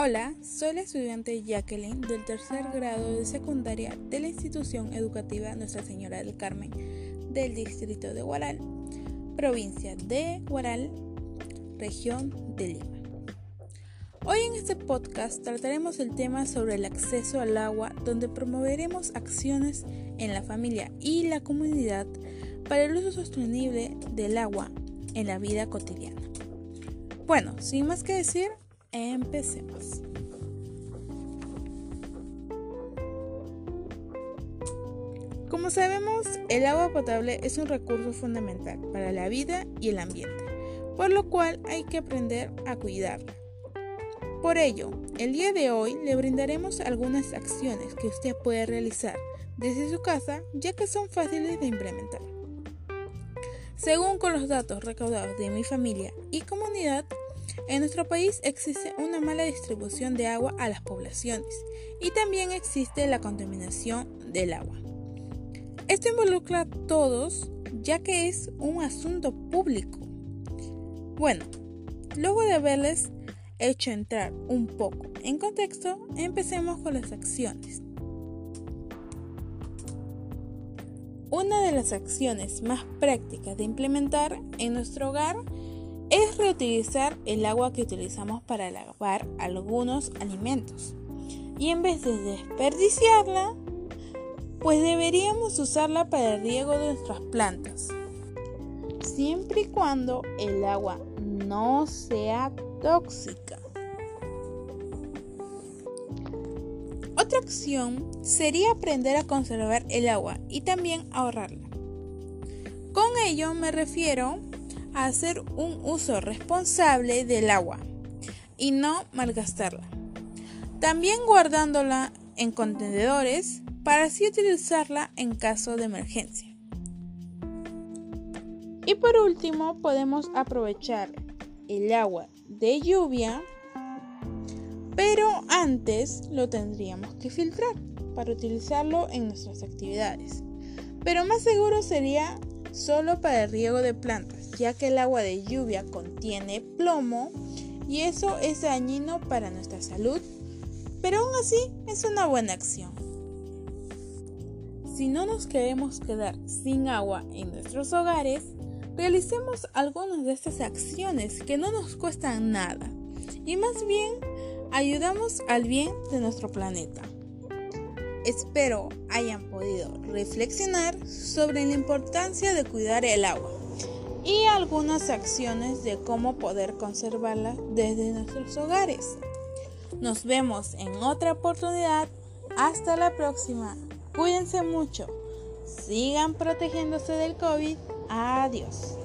Hola, soy la estudiante Jacqueline del tercer grado de secundaria de la institución educativa Nuestra Señora del Carmen del distrito de Guaral, provincia de Guaral, región de Lima. Hoy en este podcast trataremos el tema sobre el acceso al agua donde promoveremos acciones en la familia y la comunidad para el uso sostenible del agua en la vida cotidiana. Bueno, sin más que decir, Empecemos. Como sabemos, el agua potable es un recurso fundamental para la vida y el ambiente, por lo cual hay que aprender a cuidarla. Por ello, el día de hoy le brindaremos algunas acciones que usted puede realizar desde su casa, ya que son fáciles de implementar. Según con los datos recaudados de mi familia y comunidad, en nuestro país existe una mala distribución de agua a las poblaciones y también existe la contaminación del agua. Esto involucra a todos ya que es un asunto público. Bueno, luego de haberles hecho entrar un poco en contexto, empecemos con las acciones. Una de las acciones más prácticas de implementar en nuestro hogar reutilizar el agua que utilizamos para lavar algunos alimentos. Y en vez de desperdiciarla, pues deberíamos usarla para el riego de nuestras plantas. Siempre y cuando el agua no sea tóxica. Otra acción sería aprender a conservar el agua y también ahorrarla. Con ello me refiero hacer un uso responsable del agua y no malgastarla. También guardándola en contenedores para así utilizarla en caso de emergencia. Y por último podemos aprovechar el agua de lluvia, pero antes lo tendríamos que filtrar para utilizarlo en nuestras actividades. Pero más seguro sería solo para el riego de plantas, ya que el agua de lluvia contiene plomo y eso es dañino para nuestra salud, pero aún así es una buena acción. Si no nos queremos quedar sin agua en nuestros hogares, realicemos algunas de estas acciones que no nos cuestan nada y más bien ayudamos al bien de nuestro planeta. Espero hayan podido reflexionar sobre la importancia de cuidar el agua y algunas acciones de cómo poder conservarla desde nuestros hogares. Nos vemos en otra oportunidad. Hasta la próxima. Cuídense mucho. Sigan protegiéndose del COVID. Adiós.